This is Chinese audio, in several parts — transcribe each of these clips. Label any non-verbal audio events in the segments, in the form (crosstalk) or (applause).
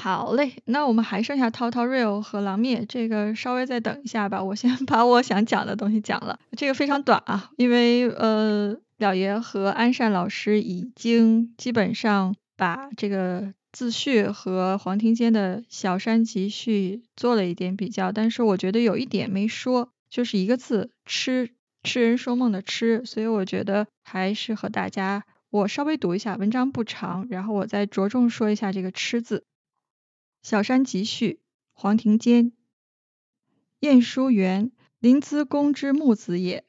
好嘞，那我们还剩下滔滔 real 和狼灭，这个稍微再等一下吧，我先 (laughs) 把我想讲的东西讲了。这个非常短啊，因为呃，了爷和安善老师已经基本上把这个自序和黄庭坚的小山集序做了一点比较，但是我觉得有一点没说，就是一个字痴，痴人说梦的痴，所以我觉得还是和大家我稍微读一下，文章不长，然后我再着重说一下这个痴字。小山集序，黄庭坚。晏殊元，临淄公之木子也。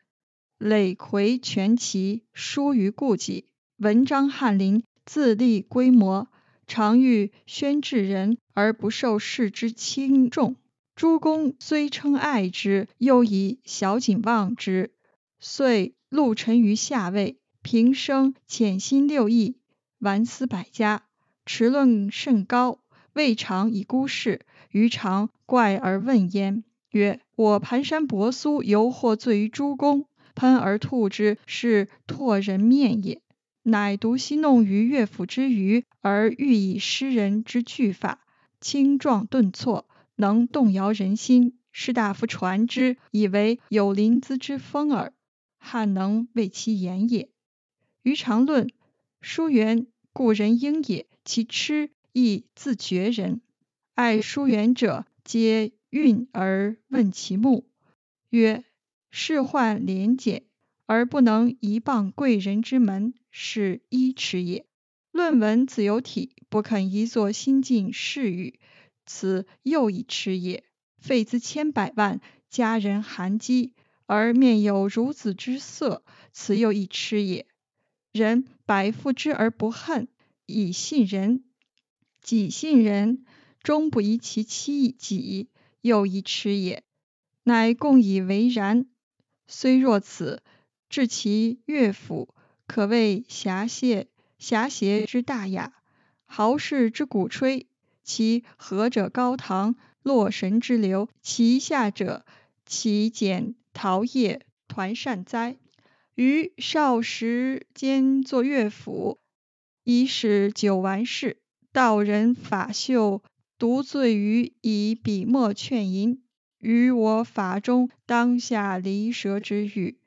累魁全齐，疏于顾忌。文章翰林，自立规模，常欲宣治人而不受事之轻重。诸公虽称爱之，又以小景望之，遂禄臣于下位，平生潜心六艺，玩思百家，持论甚高。未尝以孤事，余常怪而问焉，曰：“我盘山伯苏犹获罪于诸公，喷而吐之，是唾人面也。乃独戏弄于乐府之余，而欲以诗人之句法轻壮顿挫，能动摇人心。士大夫传之，以为有临淄之风耳。汉能为其言也。余常论书元故人英也，其痴。”亦自绝人，爱疏远者，皆愠而问其目，曰：“仕宦廉俭，而不能一傍贵人之门，是一耻也。论文自有体，不肯一作心境事语，此又一耻也。费资千百万，家人寒饥，而面有孺子之色，此又一耻也。人百妇之而不恨，以信人。”己信人，终不疑其妻己，又一痴也。乃共以为然。虽若此，至其乐府，可谓侠谢侠邪之大雅，豪士之鼓吹。其和者高堂，洛神之流；其下者，其简陶冶团扇哉。于少时兼作乐府，以使久完事。道人法秀，独醉于以笔墨劝吟，于我法中当下离舌之欲，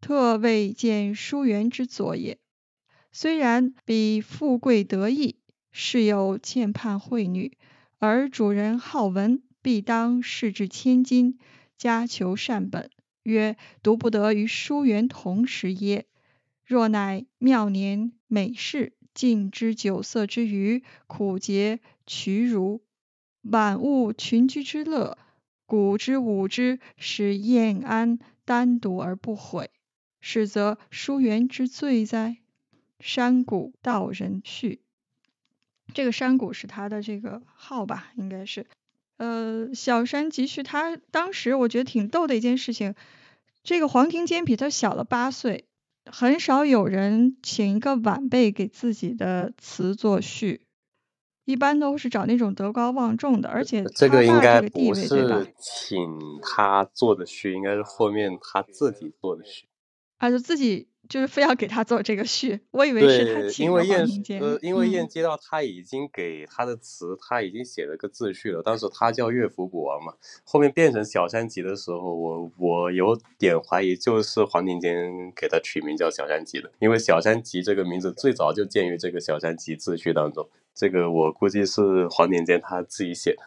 特未见书缘之作也。虽然彼富贵得意，事有欠盼惠女，而主人好文，必当视之千金，家求善本，曰独不得与书缘同时耶？若乃妙年美事。尽之酒色之余，苦节屈辱，满物群居之乐，古之舞之，使晏安单独而不悔，是则书缘之罪哉？山谷道人序，这个山谷是他的这个号吧，应该是。呃，小山集序，他当时我觉得挺逗的一件事情，这个黄庭坚比他小了八岁。很少有人请一个晚辈给自己的词作序，一般都是找那种德高望重的，而且这个应该不是请他做的序，应该是后面他自己做的序。啊，就自己。就是非要给他做这个序，我以为是他请黄庭坚。呃，因为燕接到他已经给他的词，他已经写了个自序了。当时他叫乐府古王嘛，后面变成小山集的时候，我我有点怀疑，就是黄庭坚给他取名叫小山集的，因为小山集这个名字最早就见于这个小山集自序当中。这个我估计是黄庭坚他自己写的。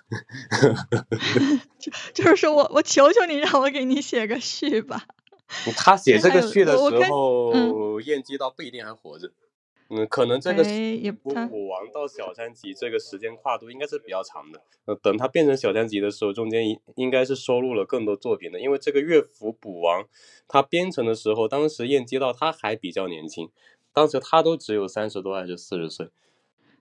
(laughs) 就就是说我我求求你让我给你写个序吧。他写这个序的时候，燕姬倒不一定还活着。嗯，可能这个武王到小山集这个时间跨度应该是比较长的。呃，等他变成小山集的时候，中间应应该是收录了更多作品的。因为这个乐府补王，他编成的时候，当时燕姬到他还比较年轻，当时他都只有三十多还是四十岁。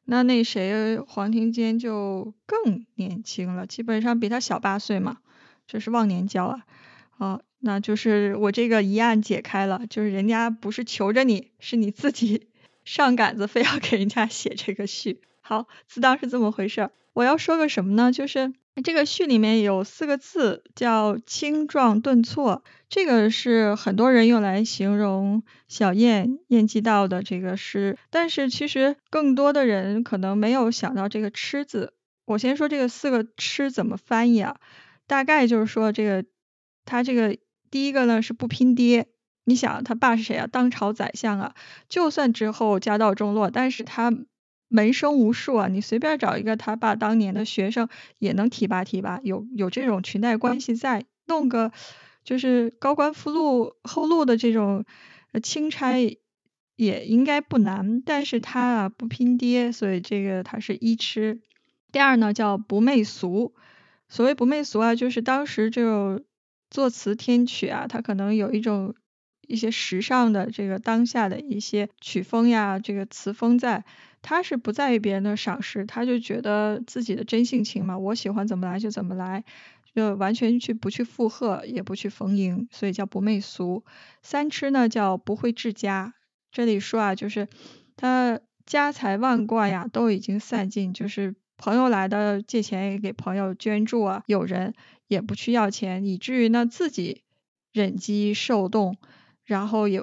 那那谁黄庭坚就更年轻了，基本上比他小八岁嘛，这是忘年交啊。好。那就是我这个疑案解开了，就是人家不是求着你，是你自己上杆子，非要给人家写这个序。好，自当是这么回事。我要说个什么呢？就是这个序里面有四个字叫轻壮顿挫，这个是很多人用来形容小燕燕季道的这个诗，但是其实更多的人可能没有想到这个痴字。我先说这个四个痴怎么翻译啊？大概就是说这个他这个第一个呢是不拼爹。你想他爸是谁啊？当朝宰相啊！就算之后家道中落，但是他门生无数啊！你随便找一个他爸当年的学生，也能提拔提拔，有有这种裙带关系在，弄个就是高官富禄后禄的这种钦差也应该不难。但是他啊不拼爹，所以这个他是一吃。第二呢叫不媚俗，所谓不媚俗啊，就是当时就作词填曲啊，他可能有一种。一些时尚的这个当下的一些曲风呀，这个词风在，他是不在意别人的赏识，他就觉得自己的真性情嘛，我喜欢怎么来就怎么来，就完全去不去附和，也不去逢迎，所以叫不媚俗。三吃呢叫不会治家，这里说啊，就是他家财万贯呀都已经散尽，就是朋友来的借钱也给朋友捐助啊，有人也不去要钱，以至于呢自己忍饥受冻。然后也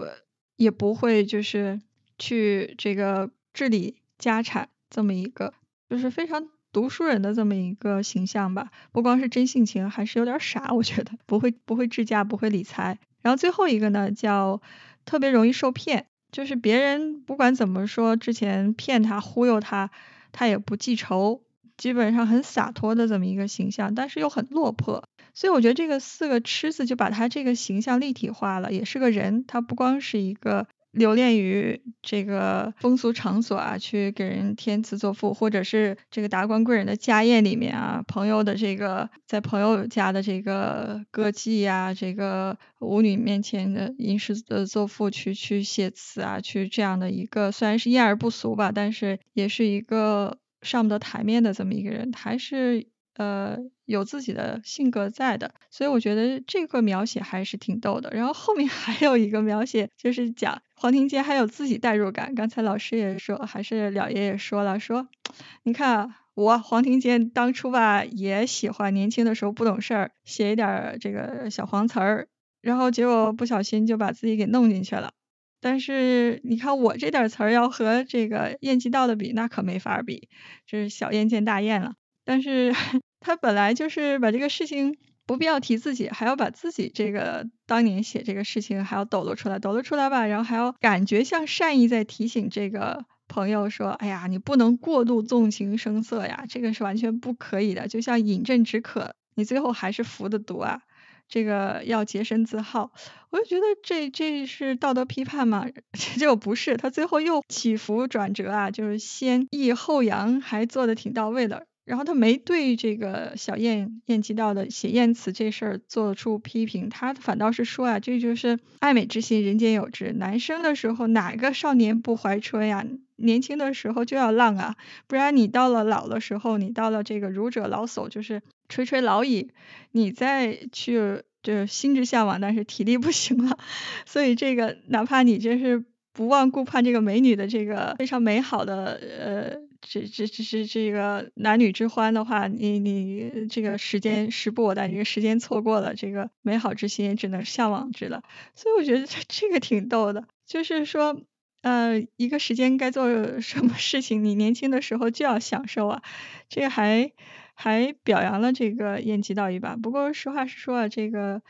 也不会就是去这个治理家产这么一个，就是非常读书人的这么一个形象吧。不光是真性情，还是有点傻，我觉得不会不会治家，不会理财。然后最后一个呢，叫特别容易受骗，就是别人不管怎么说，之前骗他忽悠他，他也不记仇，基本上很洒脱的这么一个形象，但是又很落魄。所以我觉得这个四个吃字就把他这个形象立体化了，也是个人，他不光是一个留恋于这个风俗场所啊，去给人填词作赋，或者是这个达官贵人的家宴里面啊，朋友的这个在朋友家的这个歌妓呀，这个舞女面前的吟诗的作赋去去写词啊，去这样的一个虽然是艳而不俗吧，但是也是一个上不得台面的这么一个人，还是。呃，有自己的性格在的，所以我觉得这个描写还是挺逗的。然后后面 (laughs) 还有一个描写，就是讲黄庭坚还有自己代入感。刚才老师也说，还是了爷爷说了，说你看我黄庭坚当初吧，也喜欢年轻的时候不懂事儿，写一点这个小黄词儿，然后结果不小心就把自己给弄进去了。但是你看我这点词儿要和这个晏几道的比，那可没法比，这是小燕见大雁了。但是 (laughs) 他本来就是把这个事情不必要提自己，还要把自己这个当年写这个事情还要抖露出来，抖露出来吧，然后还要感觉像善意在提醒这个朋友说，哎呀，你不能过度纵情声色呀，这个是完全不可以的，就像饮鸩止渴，你最后还是服的毒啊，这个要洁身自好。我就觉得这这是道德批判吗？(laughs) 结果不是，他最后又起伏转折啊，就是先抑后扬，还做的挺到位的。然后他没对这个小燕燕几道的写燕词这事儿做出批评，他反倒是说啊，这就是爱美之心，人间有之。男生的时候哪个少年不怀春呀？年轻的时候就要浪啊，不然你到了老的时候，你到了这个儒者老叟，就是垂垂老矣，你再去就心之向往，但是体力不行了。所以这个哪怕你真是不忘顾盼这个美女的这个非常美好的呃。这这这是这个男女之欢的话，你你这个时间时不我待，你这个时间错过了，这个美好之心也只能向往之了。所以我觉得这这个挺逗的，就是说，呃，一个时间该做 (laughs) 什么事情，你年轻的时候就要享受啊。这个还还表扬了这个燕几道一把。不过实话实说啊，这个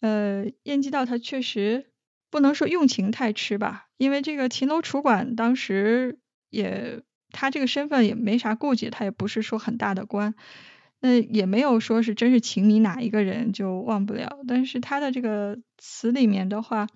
呃燕几道他确实不能说用情太痴吧，因为这个秦楼楚馆当时也。他这个身份也没啥顾忌，他也不是说很大的官，那也没有说是真是情迷哪一个人就忘不了。但是他的这个词里面的话，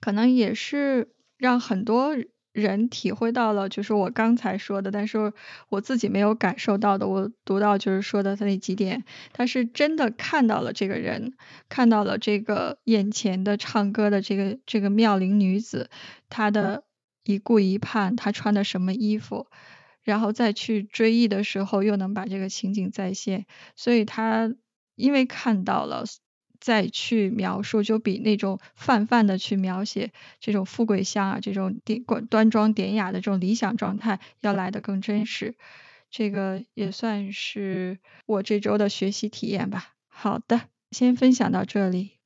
可能也是让很多人体会到了，就是我刚才说的，但是我自己没有感受到的。我读到就是说的他那几点，他是真的看到了这个人，看到了这个眼前的唱歌的这个这个妙龄女子，她的。一顾一盼，她穿的什么衣服，然后再去追忆的时候，又能把这个情景再现。所以他因为看到了，再去描述，就比那种泛泛的去描写这种富贵乡啊，这种典端庄典雅的这种理想状态，要来的更真实。这个也算是我这周的学习体验吧。好的，先分享到这里。